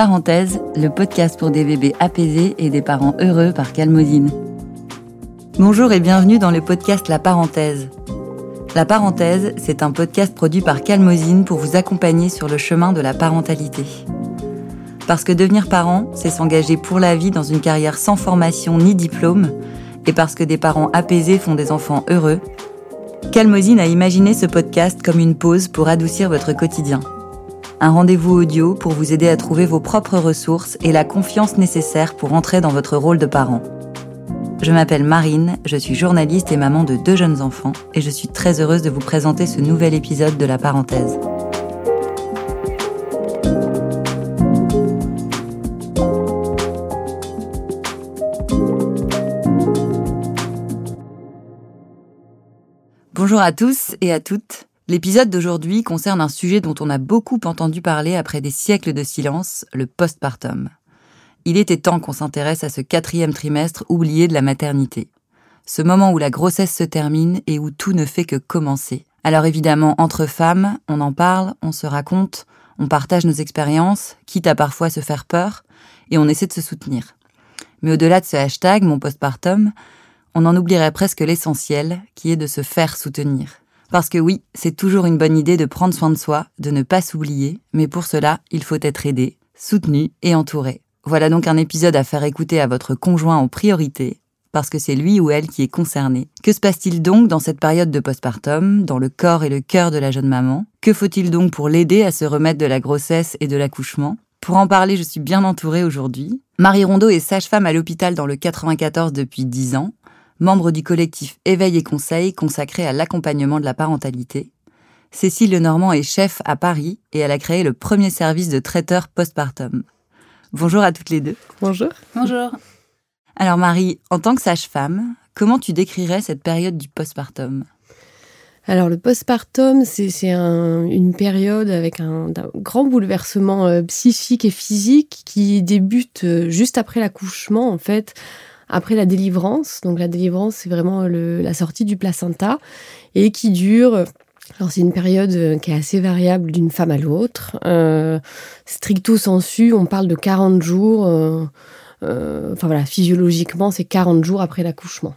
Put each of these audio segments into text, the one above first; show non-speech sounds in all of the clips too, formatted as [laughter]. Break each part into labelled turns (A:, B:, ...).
A: Parenthèse, le podcast pour des bébés apaisés et des parents heureux par Calmodine. Bonjour et bienvenue dans le podcast La Parenthèse. La Parenthèse, c'est un podcast produit par Calmosine pour vous accompagner sur le chemin de la parentalité. Parce que devenir parent, c'est s'engager pour la vie dans une carrière sans formation ni diplôme, et parce que des parents apaisés font des enfants heureux, Calmosine a imaginé ce podcast comme une pause pour adoucir votre quotidien un rendez-vous audio pour vous aider à trouver vos propres ressources et la confiance nécessaire pour entrer dans votre rôle de parent. Je m'appelle Marine, je suis journaliste et maman de deux jeunes enfants et je suis très heureuse de vous présenter ce nouvel épisode de La Parenthèse. Bonjour à tous et à toutes. L'épisode d'aujourd'hui concerne un sujet dont on a beaucoup entendu parler après des siècles de silence, le postpartum. Il était temps qu'on s'intéresse à ce quatrième trimestre oublié de la maternité. Ce moment où la grossesse se termine et où tout ne fait que commencer. Alors évidemment, entre femmes, on en parle, on se raconte, on partage nos expériences, quitte à parfois se faire peur, et on essaie de se soutenir. Mais au-delà de ce hashtag, mon postpartum, on en oublierait presque l'essentiel, qui est de se faire soutenir. Parce que oui, c'est toujours une bonne idée de prendre soin de soi, de ne pas s'oublier, mais pour cela, il faut être aidé, soutenu et entouré. Voilà donc un épisode à faire écouter à votre conjoint en priorité, parce que c'est lui ou elle qui est concerné. Que se passe-t-il donc dans cette période de postpartum, dans le corps et le cœur de la jeune maman? Que faut-il donc pour l'aider à se remettre de la grossesse et de l'accouchement? Pour en parler, je suis bien entourée aujourd'hui. Marie Rondeau est sage-femme à l'hôpital dans le 94 depuis 10 ans membre du collectif Éveil et Conseil consacré à l'accompagnement de la parentalité. Cécile Lenormand est chef à Paris et elle a créé le premier service de traiteur postpartum. Bonjour à toutes les deux.
B: Bonjour.
C: Bonjour.
A: Alors Marie, en tant que sage-femme, comment tu décrirais cette période du postpartum?
B: Alors le postpartum, c'est une période avec un, grand bouleversement euh, psychique et physique qui débute euh, juste après l'accouchement en fait, après la délivrance. Donc la délivrance, c'est vraiment la sortie du placenta et qui dure alors c'est une période euh, qui est assez variable d'une femme à l'autre. Euh, stricto sensu, on parle de 40 jours. Euh, enfin voilà, physiologiquement, c'est 40 jours après l'accouchement.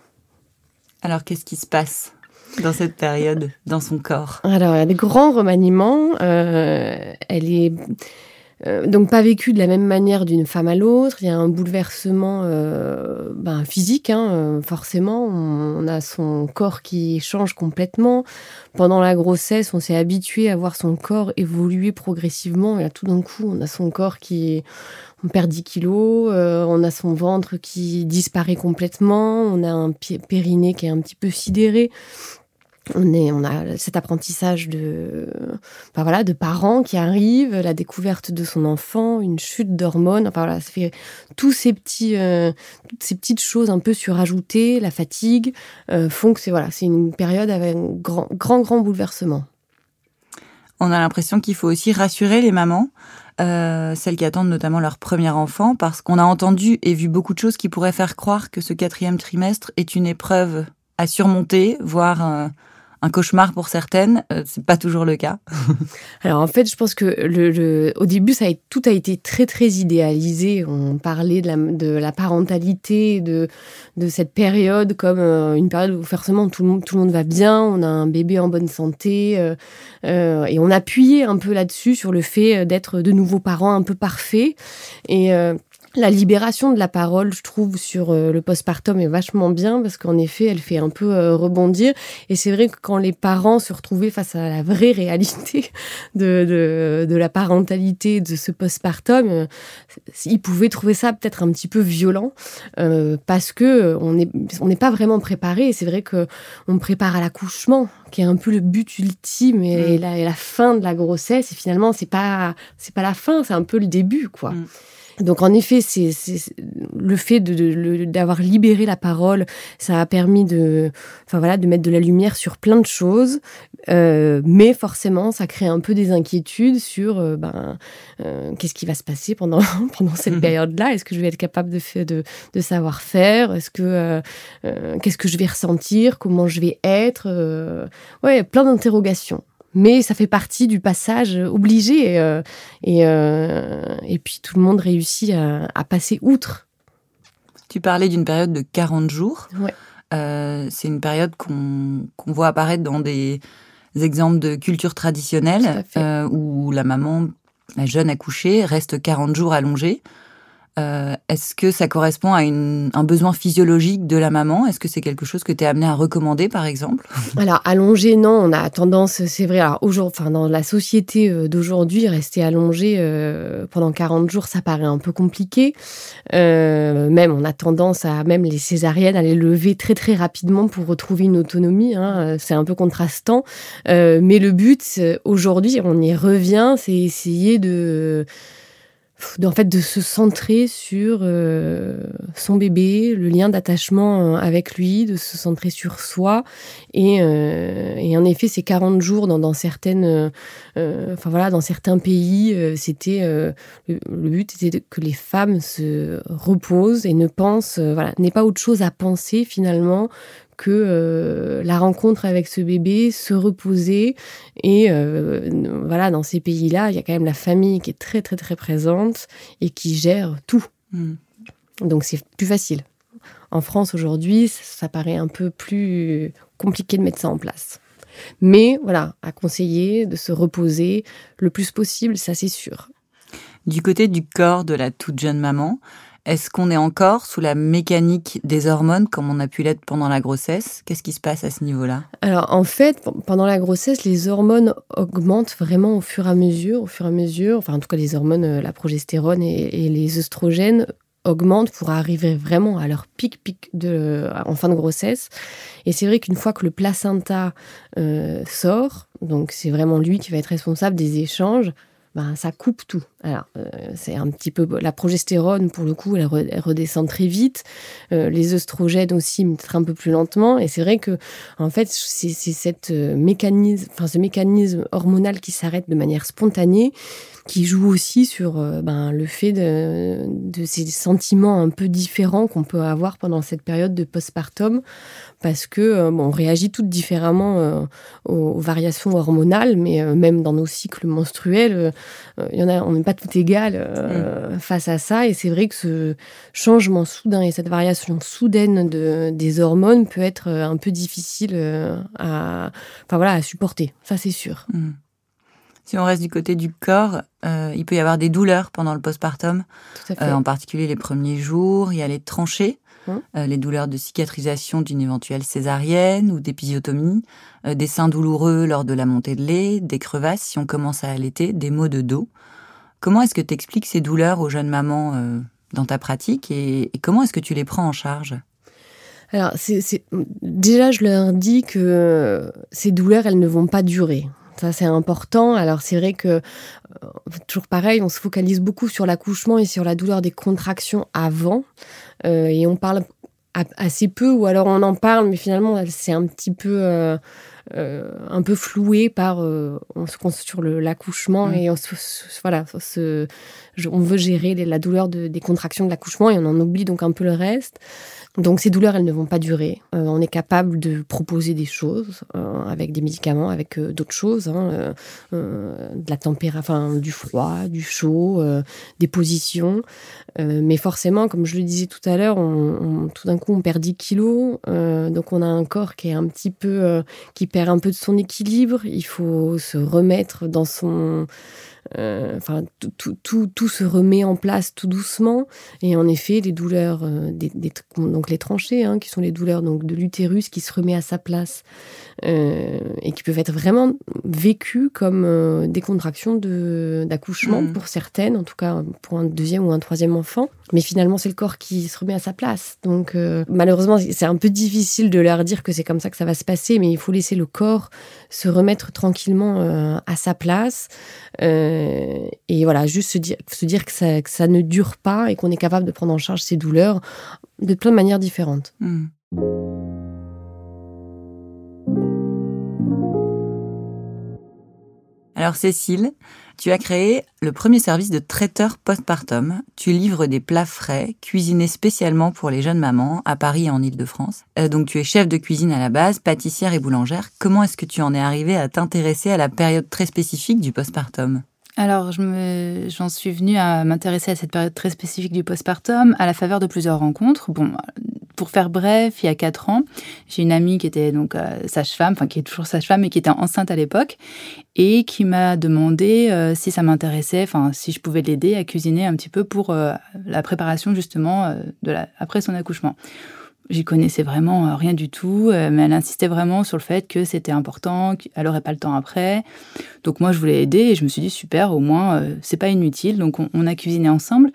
A: Alors qu'est-ce qui se passe dans cette période, dans son corps?
B: Alors il y a des grands remaniements. elle est euh, donc pas vécu de la même manière d'une femme à l'autre. Il y a un bouleversement euh, ben, physique, hein, euh, forcément. On, a son corps qui change complètement. Pendant la grossesse, on s'est habitué à voir son corps évoluer progressivement. Et là, tout d'un coup, on a son corps qui... On perd 10 kilos, on a son ventre qui disparaît complètement, on a un périnée qui est un petit peu sidéré on, a cet apprentissage de, enfin voilà, de parents qui arrivent, la découverte de son enfant, une chute d'hormones. Enfin voilà, tous ces petits, euh, toutes ces petites choses un peu surajoutées, la fatigue, euh, font que c'est voilà, c'est une période avec un grand, grand, grand bouleversement.
A: On a l'impression qu'il faut aussi rassurer les mamans, euh, celles qui attendent notamment leur premier enfant, parce qu'on a entendu et vu beaucoup de choses qui pourraient faire croire que ce quatrième trimestre est une épreuve à surmonter, voire un cauchemar pour certaines. Euh, c'est pas toujours le cas. [laughs]
B: Alors en fait, je pense que le, au début, ça a, tout a été très très idéalisé. On parlait de la, parentalité, de, cette période comme euh, une période où forcément tout le, monde, va bien, on a un bébé en bonne santé, euh, et on appuyait un peu là-dessus sur le fait d'être de nouveaux parents un peu parfaits. Et la libération de la parole, je trouve, sur euh, le postpartum est vachement bien parce qu'en effet, elle fait un peu euh, rebondir. Et c'est vrai que quand les parents se retrouvaient face à la vraie [laughs] réalité de, de, la parentalité de ce postpartum, euh, ils pouvaient trouver ça peut-être un petit peu violent parce que on n'est on n'est pas vraiment préparé. Et c'est vrai que on prépare à l'accouchement, qui est un peu le but ultime et, mm. la, la, fin de la grossesse. Et finalement, c'est pas c'est pas la fin, c'est un peu le début, quoi. Mm. Donc en effet, c'est le fait d'avoir de, libéré la parole, ça a permis de, enfin voilà, de mettre de la lumière sur plein de choses, euh, mais forcément, ça crée un peu des inquiétudes sur, euh, ben, euh, qu'est-ce qui va se passer pendant [laughs] pendant cette mhm. période-là? Est-ce que je vais être capable de de, de savoir faire? Est-ce que qu'est-ce que je vais ressentir? Comment je vais être? Ouais, plein d'interrogations mais ça fait partie du passage obligé. Euh, et, euh, et, puis tout le monde réussit à, passer outre.
A: Tu parlais d'une période de 40 jours.
B: Ouais.
A: Euh, c'est une période qu'on voit apparaître dans des exemples de culture traditionnelle où la maman, la jeune accouchée, reste 40 jours allongée. Euh, est-ce que ça correspond à un besoin physiologique de la maman? Est-ce que c'est quelque chose que tu es amené à recommander, par exemple? [laughs]
B: Alors, allongé, non, on a tendance, c'est vrai, alors, enfin, dans la société euh, d'aujourd'hui, rester allongé euh, pendant 40 jours, ça paraît un peu compliqué. même, on a tendance à, même les césariennes, à les lever très, très rapidement pour retrouver une autonomie. Hein, c'est un peu contrastant. mais le but, aujourd'hui, on y revient, c'est essayer de en fait de se centrer sur euh, son bébé, le lien d'attachement euh, avec lui, de se centrer sur soi. Et, euh, en effet, ces 40 jours dans, certaines, dans certains pays, c'était le, but était que les femmes se reposent et ne pensent, voilà, n'aient pas autre chose à penser finalement que euh, la rencontre avec ce bébé, se reposer. Et euh, voilà, dans ces pays-là, il y a quand même la famille qui est très, très, très présente et qui gère tout. Hmm. Donc c'est plus facile. En France, aujourd'hui, ça, paraît un peu plus compliqué de mettre ça en place. Mais voilà, à conseiller de se reposer le plus possible, ça c'est sûr.
A: Du côté du corps de la toute jeune maman, est-ce qu'on est encore sous la mécanique des hormones comme on a pu l'être pendant la grossesse? Qu'est-ce qui se passe à ce niveau-là?
B: Alors en fait, pendant la grossesse, les hormones augmentent vraiment au fur et à mesure, au fur et à mesure. Enfin en tout cas les hormones, euh, la progestérone et, les œstrogènes augmentent pour arriver vraiment à leur pic pic de, en fin de grossesse. Et c'est vrai qu'une fois que le placenta euh, sort, donc c'est vraiment lui qui va être responsable des échanges, ben, ça coupe tout. Alors, euh, c'est un petit peu la progestérone pour le coup, elle, redescend très vite. Euh, les œstrogènes aussi, peut-être un peu plus lentement. Et c'est vrai que, en fait, c'est cette euh, mécanisme, enfin ce mécanisme hormonal qui s'arrête de manière spontanée, qui joue aussi sur ben, le fait de, de, ces sentiments un peu différents qu'on peut avoir pendant cette période de postpartum, parce que bon, on réagit toutes différemment aux, variations hormonales, mais même dans nos cycles menstruels, il y en a, on n'est pas tout égal euh, mm. face à ça. Et c'est vrai que ce changement soudain et cette variation soudaine de, des hormones peut être euh, un peu difficile euh, à, enfin voilà, à supporter. Ça, c'est sûr. Mm.
A: Si on reste du côté du corps, il peut y avoir des douleurs pendant le postpartum, en particulier les premiers jours. Il y a les tranchées, hum. les douleurs de cicatrisation d'une éventuelle césarienne ou d'épisiotomie, des seins douloureux lors de la montée de lait, des crevasses si on commence à allaiter, des maux de dos. Comment est-ce que tu expliques ces douleurs aux jeunes mamans euh, dans ta pratique et, comment est-ce que tu les prends en charge?
B: Alors, c'est, déjà, je leur dis que ces douleurs, elles ne vont pas durer. Ça, c'est important. Alors, c'est vrai que, euh, toujours pareil, on se focalise beaucoup sur l'accouchement et sur la douleur des contractions avant. Euh, et on parle assez peu, ou alors on en parle, mais finalement, c'est un petit peu. Euh, un peu floué par on se concentre sur l'accouchement mm. et on voilà on veut gérer la douleur des contractions de l'accouchement et on en oublie donc un peu le reste donc ces douleurs, elles ne vont pas durer. Euh, on est capable de proposer des choses euh, avec des médicaments, avec euh, d'autres choses, hein, de la température, du froid, du chaud, des positions. mais forcément, comme je le disais tout à l'heure, tout d'un coup on perd 10 kilos, donc on a un corps qui est un petit peu, qui perd un peu de son équilibre. Il faut se remettre dans son enfin, tout, tout, tout, se remet en place tout doucement. Et en effet, les douleurs, euh, donc les tranchées, hein, qui sont les douleurs donc de l'utérus qui se remet à sa place euh, et qui peuvent être vraiment vécues comme des contractions d'accouchement mmh. pour certaines, en tout cas pour un deuxième ou un troisième enfant. Mais finalement, c'est le corps qui se remet à sa place. Donc, malheureusement, c'est un peu difficile de leur dire que c'est comme ça que ça va se passer, mais il faut laisser le corps se remettre tranquillement à sa place. Euh, et voilà, juste se dire, se dire que, ça, que ça ne dure pas et qu'on est capable de prendre en charge ces douleurs de plein de manières différentes.
A: Hmm. Alors Cécile, tu as créé le premier service de traiteur postpartum. Tu livres des plats frais, cuisinés spécialement pour les jeunes mamans à Paris et en Ile-de-France. Euh, donc tu es chef de cuisine à la base, pâtissière et boulangère. Comment est-ce que tu en es arrivée à t'intéresser à la période très spécifique du postpartum?
C: Alors, j'en suis venue à m'intéresser à cette période très spécifique du postpartum à la faveur de plusieurs rencontres. Bon, pour faire bref, il y a quatre ans, j'ai une amie qui était donc euh, sage-femme, enfin qui est toujours sage-femme, mais qui était enceinte à l'époque, et qui m'a demandé euh, si ça m'intéressait, enfin si je pouvais l'aider à cuisiner un petit peu pour euh, la préparation justement de la, après son accouchement. J'y connaissais vraiment euh, rien du tout, euh, mais elle insistait vraiment sur le fait que c'était important, qu'elle aurait pas le temps après. Donc moi, je voulais aider et je me suis dit super, au moins euh, c'est pas inutile. Donc on, a cuisiné ensemble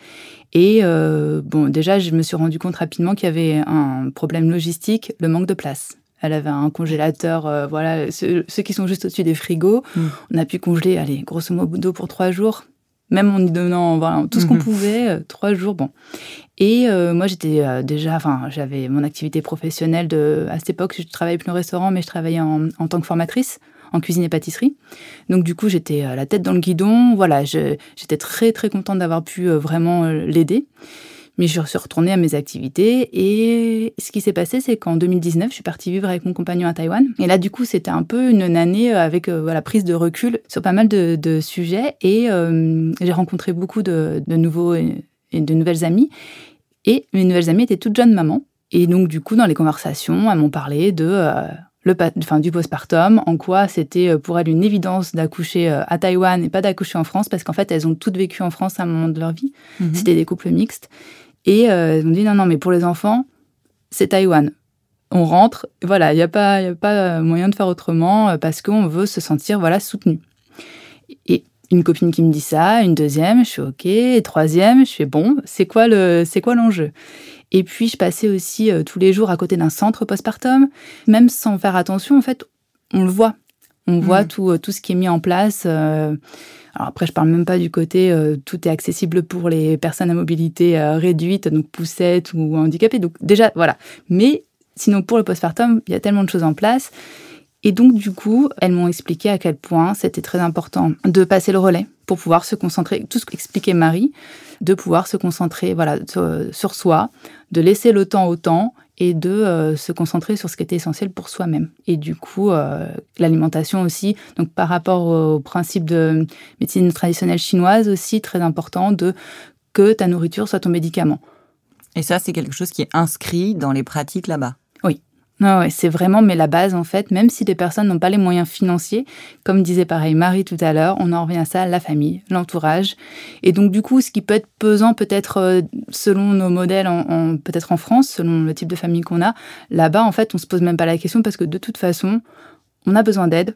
C: et bon, déjà je me suis rendu compte rapidement qu'il y avait un problème logistique, le manque de place. Elle avait un congélateur, voilà, ceux, qui sont juste au-dessus des frigos. Mm. On a pu congeler, allez, grosso modo pour trois jours même en y donnant voilà, tout ce qu'on mhm. pouvait, euh, trois jours, bon. Et euh, moi, j'étais euh, déjà, enfin, j'avais mon activité professionnelle de, à cette époque, je travaillais plus au restaurant, mais je travaillais en, en, tant que formatrice en cuisine et pâtisserie. Donc, du coup, j'étais la tête dans le guidon. Voilà, j'étais très, très contente d'avoir pu vraiment l'aider. Mais je suis retournée à mes activités et ce qui s'est passé, c'est qu'en 2019, je suis partie vivre avec mon compagnon à Taïwan. Et là, du coup, c'était un peu une année avec euh, voilà prise de recul sur pas mal de, sujets et euh, j'ai rencontré beaucoup de, nouveaux et, de nouvelles amies. Et mes nouvelles amies étaient toutes jeunes mamans. Et donc, du coup, dans les conversations, elles m'ont parlé de euh, le, enfin, du postpartum, en quoi c'était pour elles une évidence d'accoucher à Taïwan et pas d'accoucher en France, parce qu'en fait, elles ont toutes vécu en France à un moment de leur vie. Mhm. C'était des couples mixtes. Et euh, ils ont dit non, non, mais pour les enfants, c'est Taïwan. On rentre, voilà, il n'y a, pas, y a pas moyen de faire autrement euh, parce qu'on veut se sentir voilà soutenu. Et une copine qui me dit ça, une deuxième, je suis OK, et troisième, je fais bon, c'est quoi le, c'est quoi l'enjeu? Et puis je passais aussi euh, tous les jours à côté d'un centre postpartum, même sans faire attention, en fait, on le voit. On voit mmh. tout, tout ce qui est mis en place. Alors après, je parle même pas du côté euh, tout est accessible pour les personnes à mobilité euh, réduite, donc poussettes ou handicapées. Donc déjà, voilà. Mais sinon, pour le postpartum, il y a tellement de choses en place. Et donc, du coup, elles m'ont expliqué à quel point c'était très important de passer le relais pour pouvoir se concentrer, tout ce qu'expliquait Marie, de pouvoir se concentrer voilà, sur soi, de laisser le temps au temps et de euh, se concentrer sur ce qui était essentiel pour soi-même. Et du coup, euh, l'alimentation aussi, donc par rapport au principe de médecine traditionnelle chinoise aussi, très important de que ta nourriture soit ton médicament.
A: Et ça, c'est quelque chose qui est inscrit dans les pratiques là-bas.
C: Non, ouais, c'est vraiment mais la base en fait, même si des personnes n'ont pas les moyens financiers, comme disait pareil Marie tout à l'heure, on en revient à ça, la famille, l'entourage. Et donc du coup, ce qui peut être pesant peut-être euh, selon nos modèles, en, peut-être en France, selon le type de famille qu'on a, là-bas en fait, on se pose même pas la question parce que de toute façon, on a besoin d'aide,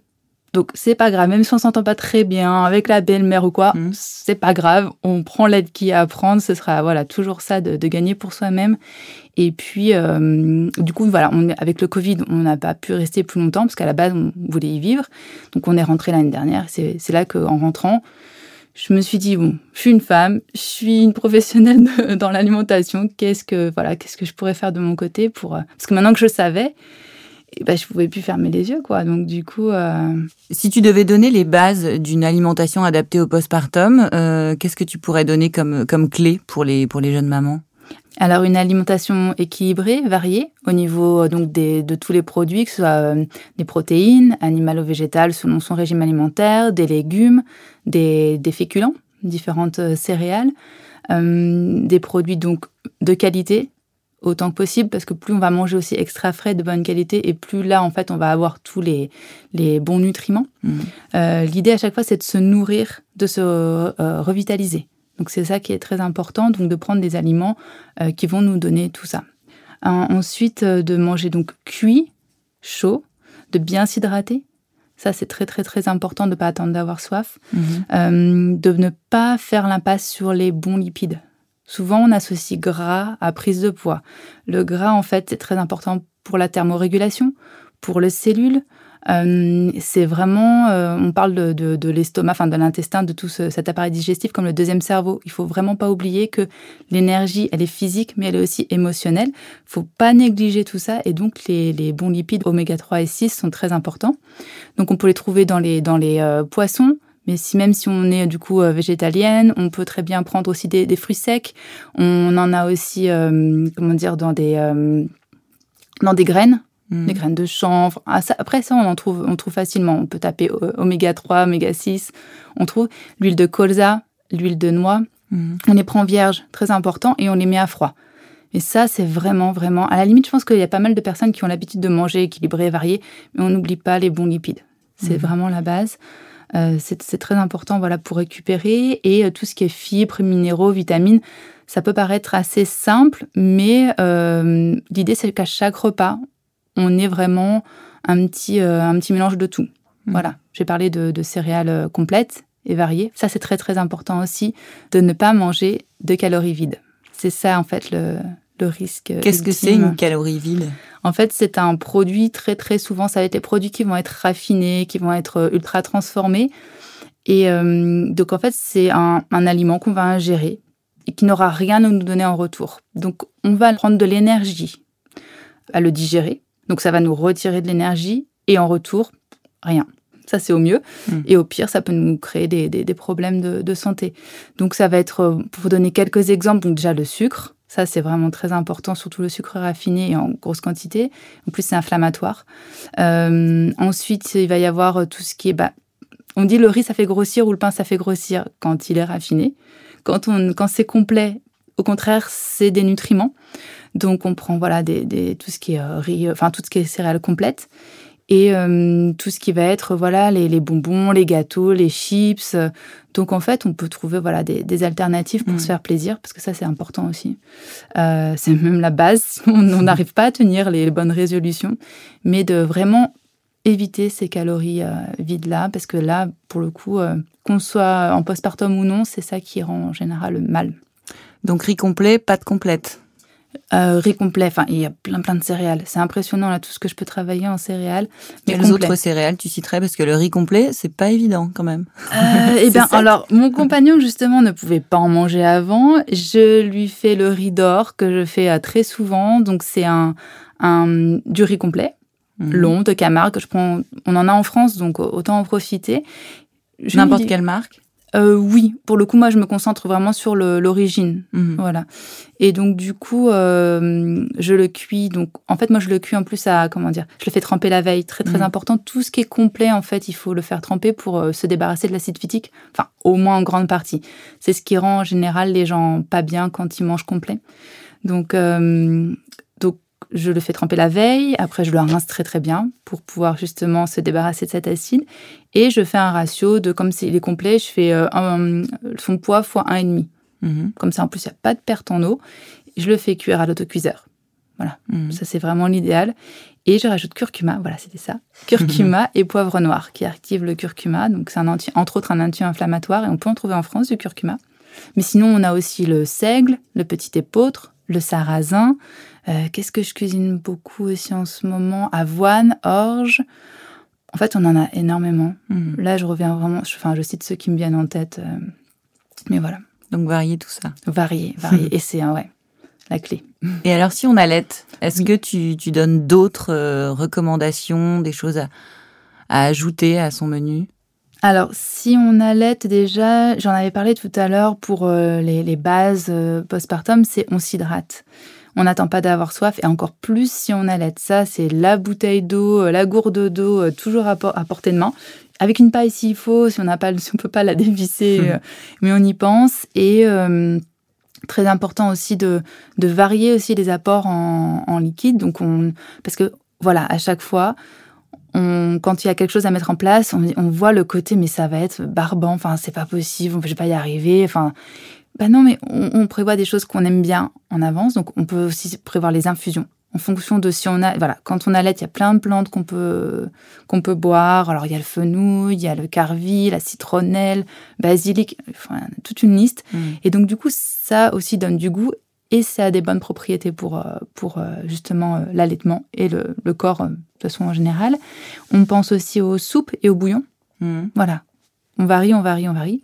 C: donc c'est pas grave, même si on s'entend pas très bien avec la belle-mère ou quoi, mmh. c'est pas grave, on prend l'aide qu'il y a à prendre, ce sera voilà toujours ça de, gagner pour soi-même. Et puis euh, du coup voilà, on, avec le Covid, on n'a pas pu rester plus longtemps parce qu'à la base on voulait y vivre, donc on est rentré l'année dernière. C'est là qu'en rentrant, je me suis dit bon, je suis une femme, je suis une professionnelle dans l'alimentation, qu'est-ce que voilà, qu'est-ce que je pourrais faire de mon côté pour euh, parce que maintenant que je savais et ben, je pouvais plus fermer les yeux, quoi. Donc, du coup. Euh,
A: si tu devais donner les bases d'une alimentation adaptée au postpartum, euh, qu'est-ce que tu pourrais donner comme, comme clé pour les, pour les jeunes mamans?
C: Alors une alimentation équilibrée, variée au niveau euh, donc des, de tous les produits, que ce soit des protéines, animales ou végétales selon son régime alimentaire, des légumes, des, des féculents, différentes céréales, des produits donc de qualité, autant que possible parce que plus on va manger aussi extra frais de bonne qualité et plus là en fait on va avoir tous les, les bons nutriments. Mmh. Euh, l'idée à chaque fois c'est de se nourrir, de se euh, revitaliser. Donc c'est ça qui est très important, donc de prendre des aliments euh, qui vont nous donner tout ça. ensuite de manger donc cuit, chaud, de bien s'hydrater. Ça, c'est très, très, très important de ne pas attendre d'avoir soif. Mmh. de ne pas faire l'impasse sur les bons lipides. Souvent, on associe gras à prise de poids. Le gras, en fait, c'est très important pour la thermorégulation, pour les cellules, euh, c'est vraiment, euh, on parle de, l'estomac, enfin de l'intestin, de tout cet appareil digestif comme le deuxième cerveau. Il faut vraiment pas oublier que l'énergie, elle est physique, mais elle est aussi émotionnelle. Il faut pas négliger tout ça, et donc les, bons lipides oméga 3 et 6 sont très importants. Donc on peut les trouver dans les dans les euh, poissons. Mais si même si on est du coup végétalienne, on peut très bien prendre aussi des, des fruits secs. On en a aussi, comment dire, dans des dans des graines les graines de chanvre. Ah, après, ça, on en trouve, on trouve facilement. On peut taper euh, oméga 3, oméga 6. On trouve l'huile de colza, l'huile de noix. Hmm. On les prend vierges, très important, et on les met à froid. Et ça, c'est vraiment, vraiment. À la limite, je pense qu'il y a pas mal de personnes qui ont l'habitude de manger équilibré et varié, mais on n'oublie pas les bons lipides. C'est hmm. vraiment la base. Euh, c'est très important voilà, pour récupérer. Et euh, tout ce qui est fibres, minéraux, vitamines, ça peut paraître assez simple, mais l'idée, c'est qu'à chaque repas, on est vraiment un petit, euh, un petit mélange de tout. Mmh. Voilà, j'ai parlé de, céréales euh, complètes et variées. Ça, c'est très très important aussi de ne pas manger de calories vides. C'est ça en fait le, le risque.
A: Qu'est-ce que c'est une calorie vide?
C: En fait, c'est un produit très très souvent, ça va être des produits qui vont être raffinés, qui vont être euh, ultra transformés. Et donc en fait, c'est un, un aliment qu'on va ingérer et qui n'aura rien à nous donner en retour. Donc on va prendre de l'énergie à le digérer donc ça va nous retirer de l'énergie et en retour, rien. Ça, c'est au mieux. Hmm. Et au pire, ça peut nous créer des, problèmes de, santé. Donc ça va être, euh, pour vous donner quelques exemples, donc déjà le sucre. Ça, c'est vraiment très important, surtout le sucre raffiné et en grosse quantité. En plus, c'est inflammatoire. Euh, ensuite, il va y avoir euh, tout ce qui est... Bah, on dit le riz, ça fait grossir ou le pain, ça fait grossir quand il est raffiné. Quand, quand c'est complet, au contraire, c'est des nutriments. Donc on prend voilà des, tout ce qui est euh, riz, enfin tout ce qui est céréales complètes et euh, tout ce qui va être voilà les, bonbons, les gâteaux, les chips. Donc en fait, on peut trouver voilà des, alternatives pour se faire plaisir parce que ça c'est important aussi. Euh, c'est même la base. [laughs] On n'arrive pas à tenir les, bonnes résolutions, mais de vraiment éviter ces calories vides là parce que là pour le coup qu'on soit en postpartum ou non, c'est ça qui rend en général mal.
A: Donc riz complet, pâte complète.
C: Euh, riz complet, enfin il y a plein plein de céréales. C'est impressionnant là tout ce que je peux travailler en céréales.
A: Mais Quelles autres céréales tu citerais parce que le riz complet c'est pas évident quand même.
C: Euh, eh [laughs] bien alors mon compagnon justement ne pouvait pas en manger avant. Je lui fais le riz d'or que je fais euh, très souvent. Donc c'est un, un du riz complet mhm. long de Camargue. Je prends, on en a en France donc autant en profiter.
A: N'importe quelle marque?
C: Euh, oui, pour le coup, moi, je me concentre vraiment sur l'origine, mhm. voilà. Et donc, du coup, euh, je le cuis. Donc, en fait, moi, je le cuis en plus à comment dire Je le fais tremper la veille, très très mhm. important. Tout ce qui est complet, en fait, il faut le faire tremper pour euh, se débarrasser de l'acide phytique. Enfin, au moins en grande partie. C'est ce qui rend en général les gens pas bien quand ils mangent complet. Donc, je le fais tremper la veille, après je le rince très très bien pour pouvoir justement se débarrasser de cet acide. Et je fais un ratio de, comme s'il est complet, je fais euh, un, son poids fois 1,5. demi. Mhm. Comme ça, en plus, il n'y a pas de perte en eau. Je le fais cuire à l'autocuiseur. Voilà, mhm. ça c'est vraiment l'idéal. Et je rajoute curcuma, voilà, c'était ça. [laughs] Curcuma et poivre noir qui active le curcuma. Donc c'est un anti, entre autres un anti-inflammatoire et on peut en trouver en France du curcuma. Mais sinon, on a aussi le seigle, le petit épeautre, le sarrasin, euh, qu'est-ce que je cuisine beaucoup aussi en ce moment? Avoine, orge. En fait, on en a énormément. Hmm. Là, je reviens vraiment. Je, enfin, je cite ceux qui me viennent en tête. Euh, mais voilà.
A: Donc, varier tout ça.
C: Varier, varier. [laughs] Et c'est, ouais, la clé.
A: Et alors, si on allait, est-ce que tu, tu donnes d'autres euh, recommandations, des choses à, à, ajouter à son menu?
C: Alors, si on allait déjà, j'en avais parlé tout à l'heure pour les, les, bases postpartum, c'est on s'hydrate on n'attend pas d'avoir soif et encore plus si on allait. Ça, c'est la bouteille d'eau, euh, la gourde d'eau, euh, toujours à, portée de main. Avec une paille s'il faut, si on n'a pas, [laughs] si on peut pas la dévisser, euh, [laughs] mais on y pense. Et très important aussi de, de varier aussi les apports en, liquide. Donc on, parce que voilà, à chaque fois, on, quand il y a quelque chose à mettre en place, on, on voit le côté, mais ça va être barbant. Enfin, c'est pas possible. Je vais pas y arriver. Enfin, ben non, mais on, prévoit des choses qu'on aime bien en avance, donc on peut aussi prévoir les infusions en fonction de si on a voilà quand on a l'aide il y a plein de plantes qu'on peut qu'on peut boire alors il y a le fenouil il y a le carvi la citronnelle basilic enfin toute une liste mm. et donc du coup ça aussi donne du goût et ça a des bonnes propriétés pour, euh, pour euh, justement euh, l'allaitement et le, le corps de façon en général. On pense aussi aux soupes et aux bouillons.
A: Mhm.
C: Voilà. On varie, on varie, on varie.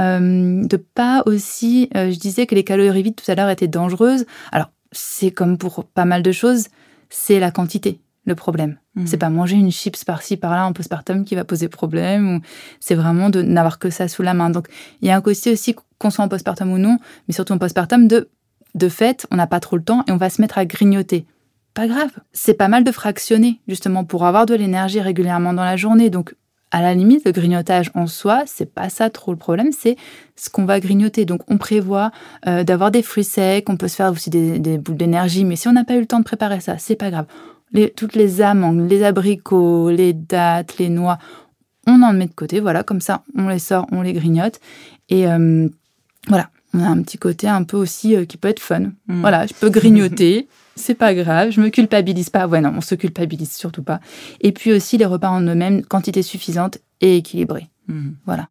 C: Euh, de pas aussi, euh, je disais que les calories vides tout à l'heure étaient dangereuses. Alors, c'est comme pour pas mal de choses, c'est la quantité le problème.
A: Mhm.
C: C'est pas manger une chips par-ci par-là en postpartum qui va poser problème. Ou c'est vraiment de n'avoir que ça sous la main. Donc, il y a un côté aussi qu'on soit en postpartum ou non, mais surtout en postpartum de de fait, on n'a pas trop le temps et on va se mettre à grignoter. Pas grave. C'est pas mal de fractionner justement pour avoir de l'énergie régulièrement dans la journée. Donc à la limite, le grignotage en soi, c'est pas ça trop le problème, c'est ce qu'on va grignoter. Donc, on prévoit euh, d'avoir des fruits secs, on peut se faire aussi des, des boules d'énergie, mais si on n'a pas eu le temps de préparer ça, c'est pas grave. Les, toutes les amandes, les abricots, les dattes, les noix, on en met de côté, voilà, comme ça, on les sort, on les grignote. Et euh, voilà, on a un petit côté un peu aussi euh, qui peut être fun.
A: Mm.
C: Voilà, je peux grignoter, [laughs] c'est pas grave, je me culpabilise pas. Ouais, non, on se culpabilise surtout pas. Et puis aussi les repas en eux-mêmes, quantité suffisante et équilibrée.
A: Mhm.
C: Voilà.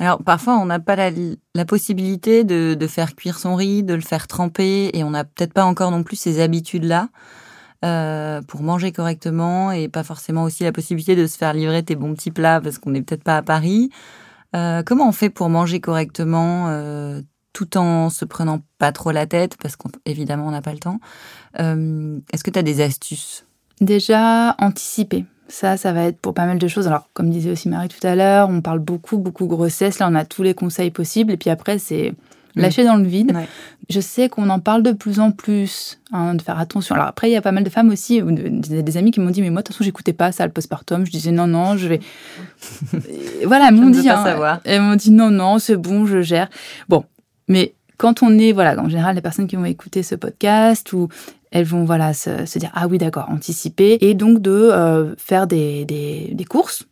A: Alors parfois on n'a pas la, la possibilité de, de faire cuire son riz, de le faire tremper et on n'a peut-être pas encore non plus ces habitudes-là euh, pour manger correctement et pas forcément aussi la possibilité de se faire livrer tes bons petits plats parce qu'on n'est peut-être pas à Paris. Euh, comment on fait pour manger correctement euh, tout en se prenant pas trop la tête parce qu'évidemment on n'a pas le temps Euh, Est-ce que tu as des astuces?
C: Déjà, anticiper. Ça, ça va être pour pas mal de choses. Alors, comme disait aussi Marie tout à l'heure, on parle beaucoup, beaucoup grossesse. Là, on a tous les conseils possibles. Et puis après, c'est lâcher dans le vide.
A: Ouais.
C: Je sais qu'on en parle de plus en plus, hein, de faire attention. Alors après, il y a pas mal de femmes aussi, ou de- des, des amis qui m'ont dit, mais moi, de toute façon, j'écoutais pas ça, le postpartum. Je disais, non, non, je vais... Et [laughs] voilà, elles m'ont dit... hein,
A: savoir.
C: Elles m'ont dit, non, non, c'est bon, je gère. Bon, mais quand on est, voilà, en général, les personnes qui vont écouter ce podcast, ou elles vont, voilà, se, se dire, ah oui, d'accord, anticiper, et donc de euh, faire des, des, des courses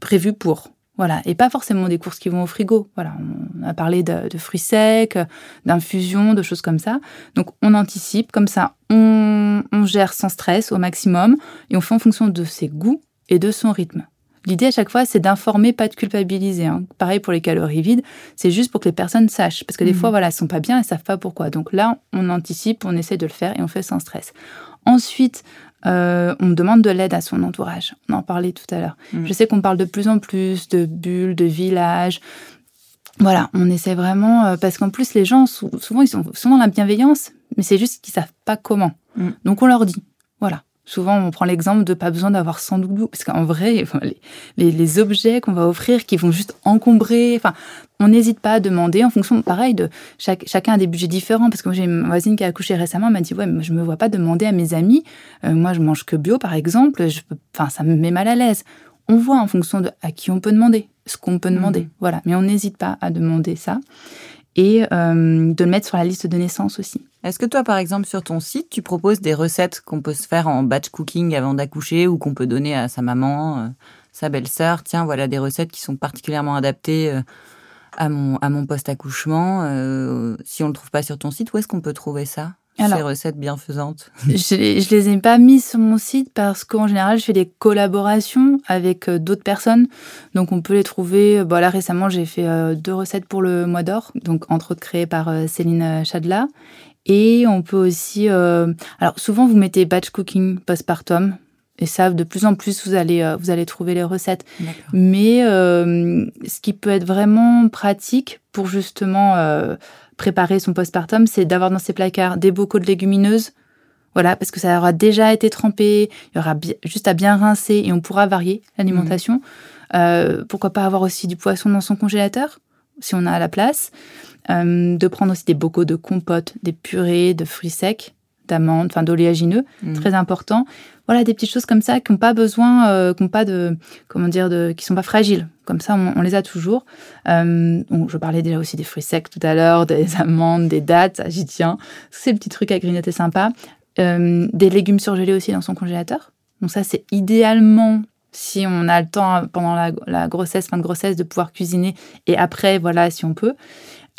C: prévues pour... Voilà, et pas forcément des courses qui vont au frigo. Voilà, on a parlé de, de fruits secs, d'infusions, de choses comme ça. Donc on anticipe, comme ça on, on gère sans stress au maximum et on fait en fonction de ses goûts et de son rythme. L'idée à chaque fois, c'est d'informer, pas de culpabiliser. hein. Pareil pour les calories vides, c'est juste pour que les personnes sachent. Parce que des
A: Mhm.
C: fois, voilà, elles sont pas bien, elles savent pas pourquoi. Donc là, on anticipe, on essaie de le faire et on fait sans stress. Ensuite, euh, on demande de l'aide à son entourage. On en parlait tout à l'heure.
A: Mhm.
C: Je sais qu'on parle de plus en plus de bulles, de villages. Voilà, on essaie vraiment, euh, parce qu'en plus, les gens, sou- souvent, ils sont, sont dans la bienveillance, mais c'est juste qu'ils savent pas comment.
A: Mm.
C: Donc, on leur dit. Voilà. Souvent, on prend l'exemple de pas besoin d'avoir 100 doudous, parce qu'en vrai, [laughs] les, les- les objets qu'on va offrir qui vont juste encombrer, enfin, on n'hésite pas à demander en fonction, pareil, de chaque, chacun a des budgets différents, parce que moi, j'ai une voisine qui a accouché récemment, elle m'a dit, ouais, mais je me vois pas demander à mes amis, euh, moi, je mange que bio, par exemple, je peux, enfin, ça me met mal à l'aise. On voit en fonction de à qui on peut demander, ce qu'on peut demander,
A: Mhm.
C: voilà, mais on n'hésite pas à demander ça, et euh, de le mettre sur la liste de naissance aussi.
A: Est-ce que toi, par exemple, sur ton site, tu proposes des recettes qu'on peut se faire en batch cooking avant d'accoucher ou qu'on peut donner à sa maman, euh, sa belle-sœur? Tiens, voilà des recettes qui sont particulièrement adaptées euh, à mon, à mon post-accouchement. Si on ne le trouve pas sur ton site, où est-ce qu'on peut trouver ça?
C: Alors-
A: Ces recettes bienfaisantes.
C: je, les- je les ai pas mis sur mon site parce qu'en général, je fais des collaborations avec euh, d'autres personnes. Donc, on peut les trouver. euh, Bon, là, récemment, j'ai fait euh, deux recettes pour le mois d'or, donc entre autres créées par Céline Chadla. Et on peut aussi. euh, alors, souvent, vous mettez batch cooking postpartum. Et ça, de plus en plus, vous allez, vous allez trouver les recettes. Mais euh, ce qui peut être vraiment pratique pour justement euh, préparer son postpartum, c'est d'avoir dans ses placards des bocaux de légumineuses. Voilà, parce que ça aura déjà été trempé, il y aura juste à bien rincer et on pourra varier l'alimentation. Euh, pourquoi pas avoir aussi du poisson dans son congélateur, si on a la place. Euh, de prendre aussi des bocaux de compote, des purées, de fruits secs, d'amandes, enfin d'oléagineux
A: Mhm.
C: très important. Voilà des petites choses comme ça qui n'ont pas besoin, euh, qui ont pas de, comment dire, de, qui sont pas fragiles. Comme ça, on, on les a toujours. Euh, donc, je parlais déjà aussi des fruits secs tout à l'heure, des [laughs] amandes, des dattes, ça, j'y tiens. C'est le petit truc à grignoter sympa. Euh, des légumes surgelés aussi dans son congélateur. Donc ça, c'est idéalement si on a le temps pendant la, la grossesse, fin de grossesse, de pouvoir cuisiner et après, voilà, si on peut.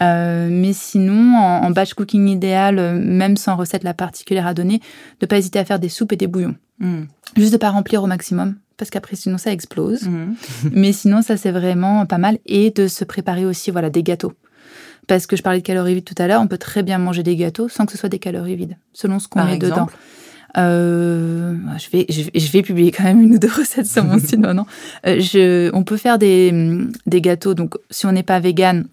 C: Euh, mais sinon, en, en batch cooking idéal, même sans recette la particulière à donner, ne pas hésiter à faire des soupes et des bouillons.
A: Mhm.
C: Juste de pas remplir au maximum parce qu'après, sinon, ça explose. Mhm. [laughs] Mais sinon, ça, c'est vraiment pas mal. Et de se préparer aussi, voilà, des gâteaux. Parce que je parlais de calories vides tout à l'heure, on peut très bien manger des gâteaux sans que ce soit des calories vides, selon ce qu'on met dedans. Euh, je, vais, je, vais, publier quand même une ou deux [laughs] recettes sur mon site. Non, non. Euh, je, on peut faire des, des gâteaux. Donc, si on n'est pas vegan,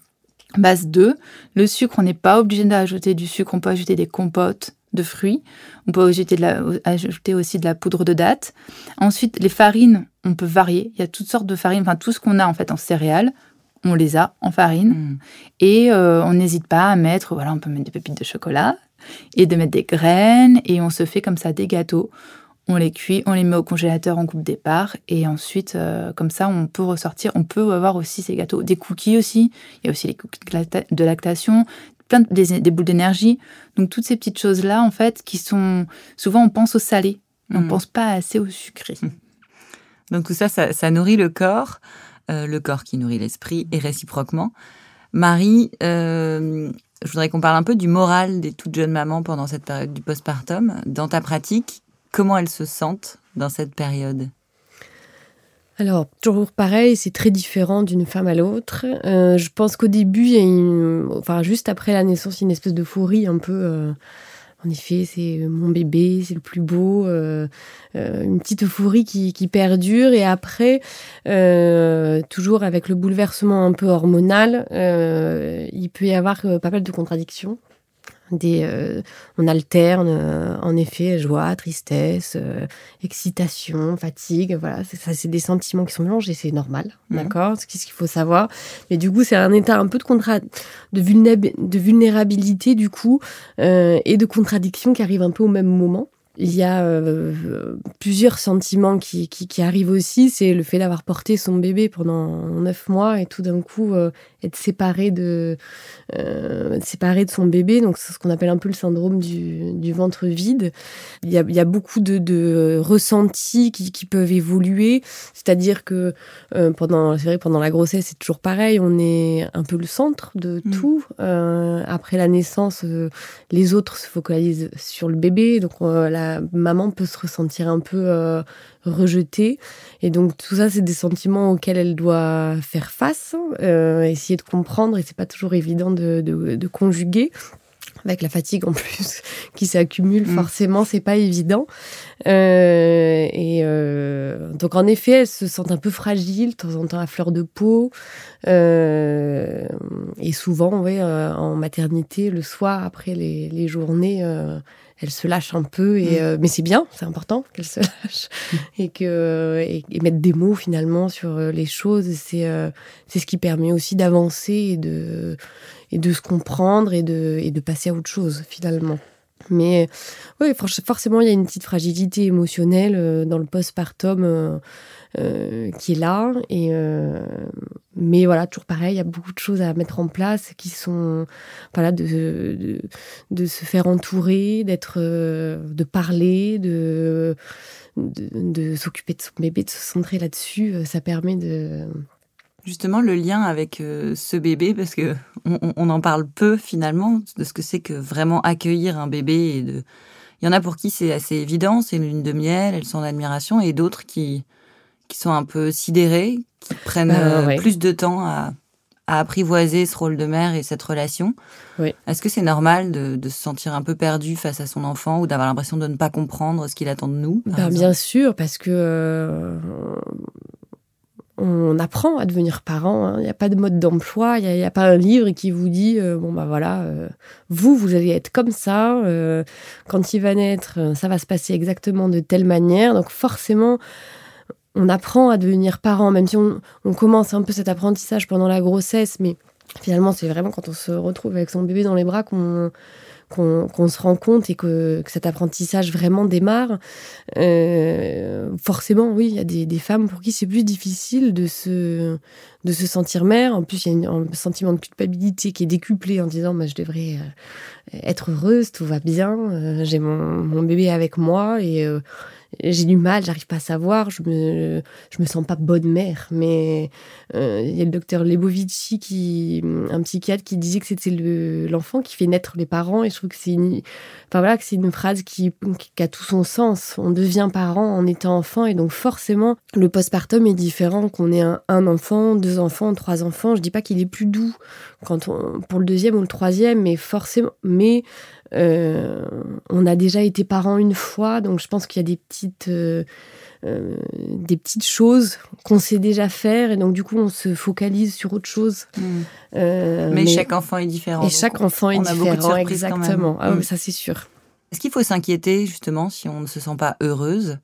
C: base 2. Le sucre, on n'est pas obligé d'ajouter du sucre. On peut ajouter des compotes de fruits. On peut ajouter, de la, ajouter aussi de la poudre de date. Ensuite, les farines, on peut varier. Il y a toutes sortes de farines. Enfin, tout ce qu'on a en fait en céréales, on les a en farine. Mm. Et euh, on n'hésite pas à mettre, voilà, on peut mettre des pépites de chocolat, et de mettre des graines et on se fait comme ça des gâteaux. On les cuit, on les met au congélateur en coupe départ et ensuite, euh, comme ça, on peut ressortir. On peut avoir aussi ces gâteaux. Des cookies aussi. Il y a aussi les cookies de lactation, plein de, des, boules d'énergie. Donc, toutes ces petites choses-là, en fait, qui sont. Souvent, on pense au salé. On ne mm. pense pas assez au sucré.
A: Donc, tout ça, ça, nourrit le corps. Euh, le corps qui nourrit l'esprit et réciproquement. Marie, euh, je voudrais qu'on parle un peu du moral des toutes jeunes mamans pendant cette période du postpartum. Dans ta pratique, comment elles se sentent dans cette période?
B: Alors, toujours pareil, c'est très différent d'une femme à l'autre. Euh, je pense qu'au début, il y a une, enfin, juste après la naissance, une espèce d'euphorie un peu euh, en effet, c'est mon bébé, c'est le plus beau, euh, euh, une petite euphorie qui, perdure. Et après, euh, toujours avec le bouleversement un peu hormonal, il peut y avoir pas mal de contradictions. Des, euh, on alterne euh, en effet joie, tristesse, euh, excitation, fatigue. Voilà, ça c'est des sentiments qui sont mélangés, c'est normal, mmh. d'accord. C'est ce qu'il faut savoir. Mais du coup, c'est un état un peu de contra de, de vulnérabilité du coup et de contradiction qui arrive un peu au même moment il y a euh, plusieurs sentiments qui, qui, arrivent aussi. C'est le fait d'avoir porté son bébé pendant neuf mois et tout d'un coup euh, être séparé de, euh, séparé de son bébé. Donc, c'est ce qu'on appelle un peu le syndrome du, du ventre vide. Il y a, il y a beaucoup de, de ressentis qui, qui, peuvent évoluer. C'est-à-dire que pendant, c'est vrai, pendant la grossesse, c'est toujours pareil. On est un peu le centre de mmh. tout. après la naissance, les autres se focalisent sur le bébé. Donc, la maman peut se ressentir un peu euh, rejetée. Et donc tout ça, c'est des sentiments auxquels elle doit faire face, euh, essayer de comprendre, et c'est pas toujours évident de, conjuguer avec la fatigue en [laughs] plus qui s'accumule, mm. forcément, c'est pas évident. Euh, et donc, en effet, elles se sentent un peu fragiles, de temps en temps à fleur de peau. et souvent, ouais, en maternité, le soir, après les, les journées, elle se lâche un peu et mm. euh, mais c'est bien c'est important qu'elle se [laughs] lâche mm. et que et, mettre des mots finalement sur euh, les choses c'est euh, c'est ce qui permet aussi d'avancer et de et de se comprendre et de et de passer à autre chose finalement mais oui forcément il y a une petite fragilité émotionnelle dans le postpartum euh, qui est là. Et, euh, mais voilà, toujours pareil, il y a beaucoup de choses à mettre en place qui sont voilà, de, de, se faire entourer, d'être, euh, de parler, de, de, s'occuper de son bébé, de se centrer là-dessus. Ça permet de
A: justement le lien avec ce bébé parce que on, en parle peu finalement de ce que c'est que vraiment accueillir un bébé il y en a pour qui c'est assez évident c'est une lune de miel elles sont en admiration et d'autres qui qui sont un peu sidérés, qui prennent euh, plus de temps à, apprivoiser ce rôle de mère et cette relation. Est-ce que c'est normal de, se sentir un peu perdu face à son enfant ou d'avoir l'impression de ne pas comprendre ce qu'il attend de nous
B: ben, Bien sûr, parce que euh, on apprend à devenir parent. Hein. Il n'y a pas de mode d'emploi, il n'y a, pas un livre qui vous dit euh, bon bah voilà, vous vous allez être comme ça. quand il va naître, ça va se passer exactement de telle manière. Donc forcément on apprend à devenir parent, même si on, commence un peu cet apprentissage pendant la grossesse, mais finalement, c'est vraiment quand on se retrouve avec son bébé dans les bras qu'on se rend compte et que, cet apprentissage vraiment démarre. Euh, forcément, oui, il y a des, femmes pour qui c'est plus difficile de se, de se sentir mère. En plus, il y a un sentiment de culpabilité qui est décuplé en disant bah, je devrais euh, être heureuse, tout va bien, euh, j'ai mon, bébé avec moi et j'ai du mal, j'arrive pas à savoir, je me, je me sens pas bonne mère. Mais euh, il y a le docteur Lebovici, qui, un psychiatre, qui disait que c'était l'enfant qui fait naître les parents. Et je trouve que c'est une, enfin voilà, que c'est une phrase qui, qui, a tout son sens. On devient parent en étant enfant, et donc forcément, le postpartum est différent qu'on ait un, un, enfant, deux enfants, trois enfants. Je dis pas qu'il est plus doux quand on, pour le deuxième ou le troisième, mais forcément, mais euh, on a déjà été parents une fois, donc je pense qu'il y a des petites, euh, euh, des petites choses qu'on sait déjà faire, et donc du coup on se focalise sur autre chose.
A: Hmm. mais, chaque enfant est différent.
B: Et chaque enfant est différent, exactement. Ah, hmm. ça c'est sûr.
A: Est-ce qu'il faut s'inquiéter justement si on ne se sent pas heureuse?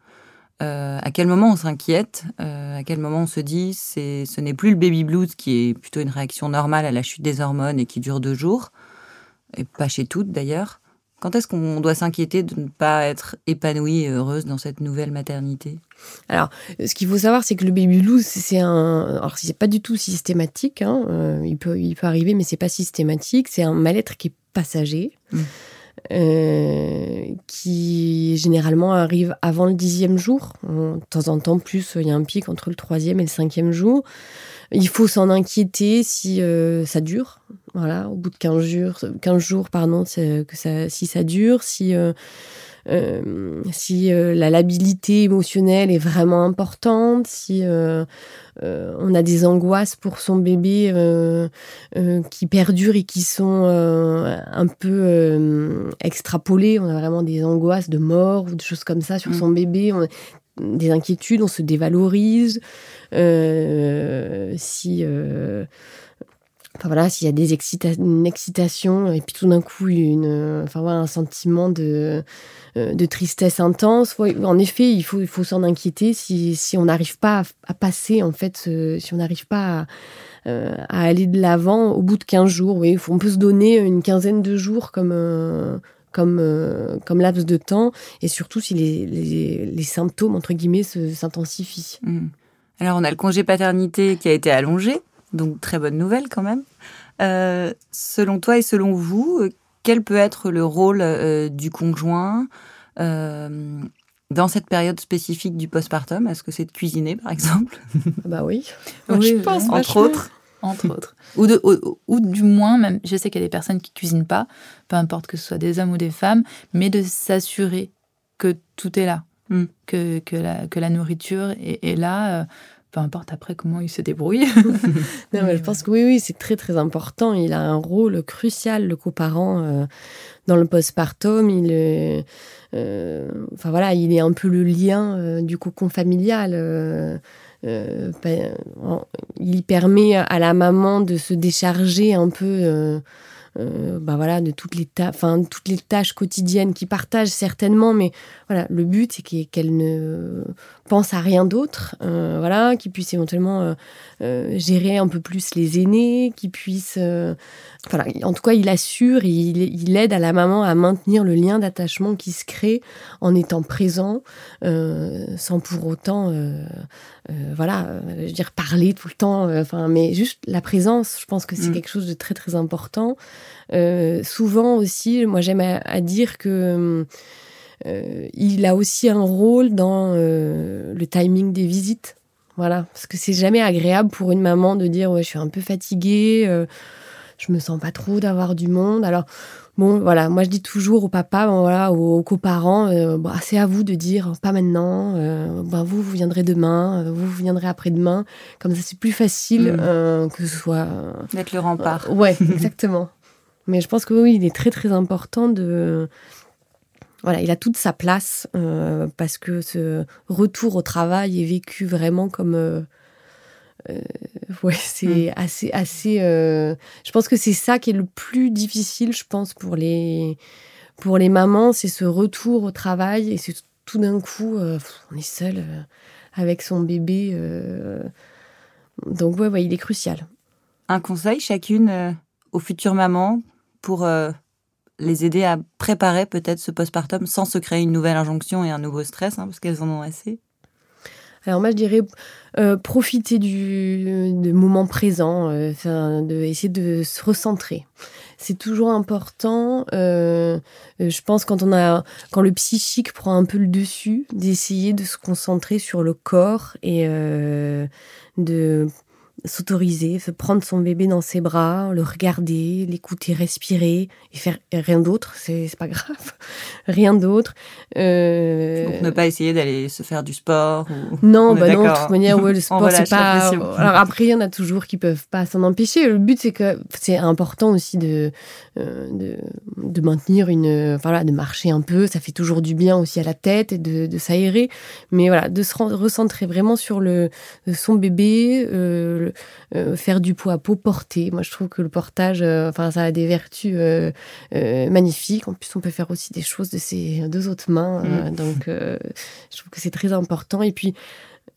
A: À quel moment on s'inquiète? À quel moment on se dit c'est ce n'est plus le baby blues qui est plutôt une réaction normale à la chute des hormones et qui dure deux jours? Et pas chez toutes d'ailleurs. Quand est-ce qu'on doit s'inquiéter de ne pas être épanouie et heureuse dans cette nouvelle maternité?
B: Alors, ce qu'il faut savoir, c'est que le baby blues, c'est un. Alors, c'est pas du tout systématique. Hein, euh, il, peut, il peut arriver, mais c'est pas systématique. C'est un mal-être qui est passager. Mmh. Euh, qui généralement arrive avant le dixième jour. De temps en temps, plus, il y a un pic entre le troisième et le cinquième jour. Il faut s'en inquiéter si euh, ça dure. Voilà, au bout de 15 jours, 15 jours pardon, que ça, si ça dure, si, euh, euh, si la labilité émotionnelle est vraiment importante, si on a des angoisses pour son bébé qui perdurent et qui sont un peu extrapolées. On a vraiment des angoisses de mort ou des choses comme ça sur mmh. son bébé. On des inquiétudes, on se dévalorise. Euh, si euh, enfin voilà s'il y a des une excitation et puis tout d'un coup une enfin voilà, un sentiment de euh, de tristesse intense en effet il faut il faut s'en inquiéter si, si on n'arrive pas à, passer en fait si on n'arrive pas à, à, aller de l'avant au bout de 15 jours oui on peut se donner une quinzaine de jours comme comme, euh, comme laps de temps, et surtout si les, les, symptômes, entre guillemets, s'intensifient.
A: Hmm. Alors, on a le congé paternité qui a été allongé, donc très bonne nouvelle quand même. Euh, selon toi et selon vous, euh, quel peut être le rôle du conjoint dans cette période spécifique du postpartum? Est-ce que c'est de cuisiner, par exemple? [laughs]
B: Bah oui. [laughs]
A: oui je pense, entre autres
C: entre autres. [laughs] Ou, de, ou, du moins, même, je sais qu'il y a des personnes qui cuisinent pas, peu importe que ce soit des hommes ou des femmes, mais de s'assurer que tout est là, hmm. que, que, la, que la nourriture est, là. Euh, peu importe après comment ils se débrouillent. [laughs]
B: non, mais je pense que oui, oui, c'est très très important. Il a un rôle crucial, le coparent, euh, dans le postpartum. Il est, euh, enfin voilà, il est un peu le lien du cocon familial. Euh, il permet à la maman de se décharger un peu euh, euh, bah voilà, de toutes les, enfin, toutes les tâches quotidiennes qu'ils partagent certainement, mais voilà, le but c'est qu'elle ne pense à rien d'autre, euh, voilà, qu'ils puissent éventuellement euh, gérer un peu plus les aînés, qu'ils puissent, voilà, en tout cas il assure et il, il, aide à la maman à maintenir le lien d'attachement qui se crée en étant présent, sans pour autant, voilà, je veux dire parler tout le temps, enfin, mais juste la présence, je pense que c'est mm. quelque chose de très très important. Euh, souvent aussi, moi j'aime à, dire que euh, il a aussi un rôle dans euh, le timing des visites. Voilà, parce que c'est jamais agréable pour une maman de dire ouais, je suis un peu fatiguée, je me sens pas trop d'avoir du monde. Alors bon, voilà, moi je dis toujours au papa, voilà, aux, coparents, c'est à vous de dire pas maintenant. Ben, vous vous viendrez demain, vous vous viendrez après-demain. Comme ça c'est plus facile mmh. que ce soit
A: d'être le rempart.
B: ouais, [laughs] exactement. Mais je pense que oui, il est très très important de. Voilà, il a toute sa place euh, parce que ce retour au travail est vécu vraiment comme. Euh, euh, ouais, [laughs] c'est mm. assez. assez je pense que c'est ça qui est le plus difficile, je pense, pour les, pour les mamans, c'est ce retour au travail et c'est tout d'un coup, on est seul avec son bébé. donc, ouais, ouais, il est crucial.
A: Un conseil chacune aux futures mamans pour euh, les aider à préparer peut-être ce postpartum sans se créer une nouvelle injonction et un nouveau stress, hein, parce qu'elles en ont assez
B: Alors moi, je dirais euh, profiter du, moment présent, euh, de essayer de se recentrer. C'est toujours important. Euh, je pense quand on a, quand le psychique prend un peu le dessus, d'essayer de se concentrer sur le corps et de s'autoriser, se prendre son bébé dans ses bras, le regarder, l'écouter respirer et faire rien d'autre, c'est pas grave, [laughs] rien d'autre.
A: Euh... Donc ne pas essayer d'aller se faire du sport
B: Non, bah non, de toute manière, ouais, le [laughs] sport c'est pas. Alors après, il y en a toujours qui peuvent pas s'en empêcher. Le but c'est que c'est important aussi de, euh, de, de maintenir une, voilà, de marcher un peu. Ça fait toujours du bien aussi à la tête et de, de s'aérer. Mais voilà, de se recentrer vraiment sur le son bébé. Euh, euh, faire du poids à peau porter. Moi, je trouve que le portage, euh, enfin, ça a des vertus euh, magnifiques. En plus, on peut faire aussi des choses de ses deux autres mains. Mm. donc, je trouve que c'est très important. Et puis,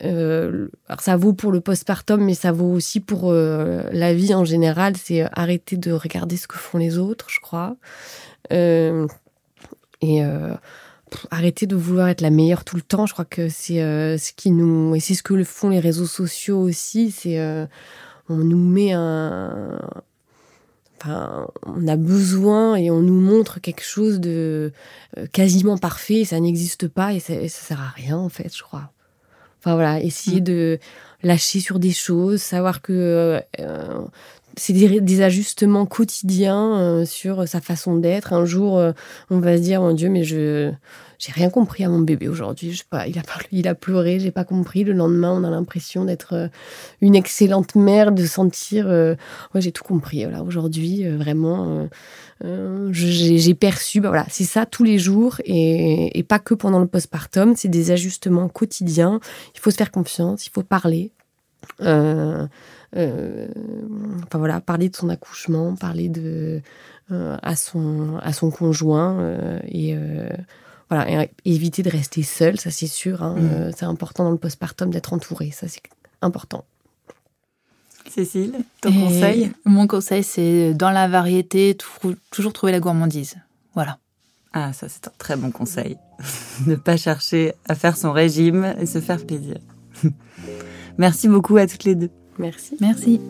B: alors ça vaut pour le postpartum, mais ça vaut aussi pour la vie en général. C'est arrêter de regarder ce que font les autres, je crois. et arrêter de vouloir être la meilleure tout le temps. Je crois que c'est euh, ce qui nous et c'est ce que font les réseaux sociaux aussi. C'est euh, on nous met un Enfin, on a besoin et on nous montre quelque chose de euh, quasiment parfait. Et ça n'existe pas et ça, ça, sert à rien en fait, je crois. Enfin voilà, essayer mm. de lâcher sur des choses, savoir que c'est des, ajustements quotidiens euh, sur sa façon d'être. Un jour, euh, on va se dire, mon Dieu, mais je j'ai rien compris à mon bébé aujourd'hui. Je pas, il a pleuré, j'ai pas compris. Le lendemain, on a l'impression d'être euh, une excellente mère, de sentir, ouais, j'ai tout compris. Voilà, aujourd'hui, vraiment, j'ai perçu. Bah, voilà, c'est ça tous les jours et, et pas que pendant le postpartum. C'est des ajustements quotidiens. Il faut se faire confiance, il faut parler. Euh, euh, enfin voilà, parler de son accouchement, parler de euh, à son à son conjoint euh, et voilà, éviter de rester seul, ça c'est sûr. Hein, mm. c'est important dans le postpartum d'être entouré, ça c'est important.
A: Cécile, ton conseil?
C: Mon conseil, c'est dans la variété, toujours trouver la gourmandise. Voilà.
A: Ah, ça, c'est un très bon conseil. [laughs] ne pas chercher à faire son régime et se faire plaisir. [laughs] Merci beaucoup à toutes les deux.
B: Merci.
C: Merci.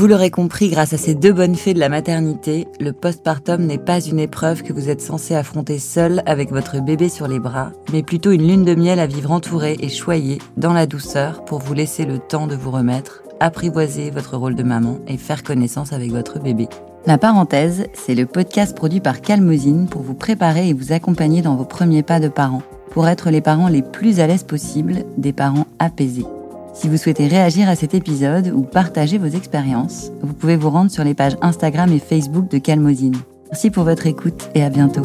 A: Vous l'aurez compris grâce à ces deux bonnes fées de la maternité, le postpartum n'est pas une épreuve que vous êtes censé affronter seul avec votre bébé sur les bras, mais plutôt une lune de miel à vivre entourée et choyée dans la douceur pour vous laisser le temps de vous remettre, apprivoiser votre rôle de maman et faire connaissance avec votre bébé. La parenthèse, c'est le podcast produit par Calmosine pour vous préparer et vous accompagner dans vos premiers pas de parents, pour être les parents les plus à l'aise possible, des parents apaisés. Si vous souhaitez réagir à cet épisode ou partager vos expériences, vous pouvez vous rendre sur les pages Instagram et Facebook de Calmosine. Merci pour votre écoute et à bientôt.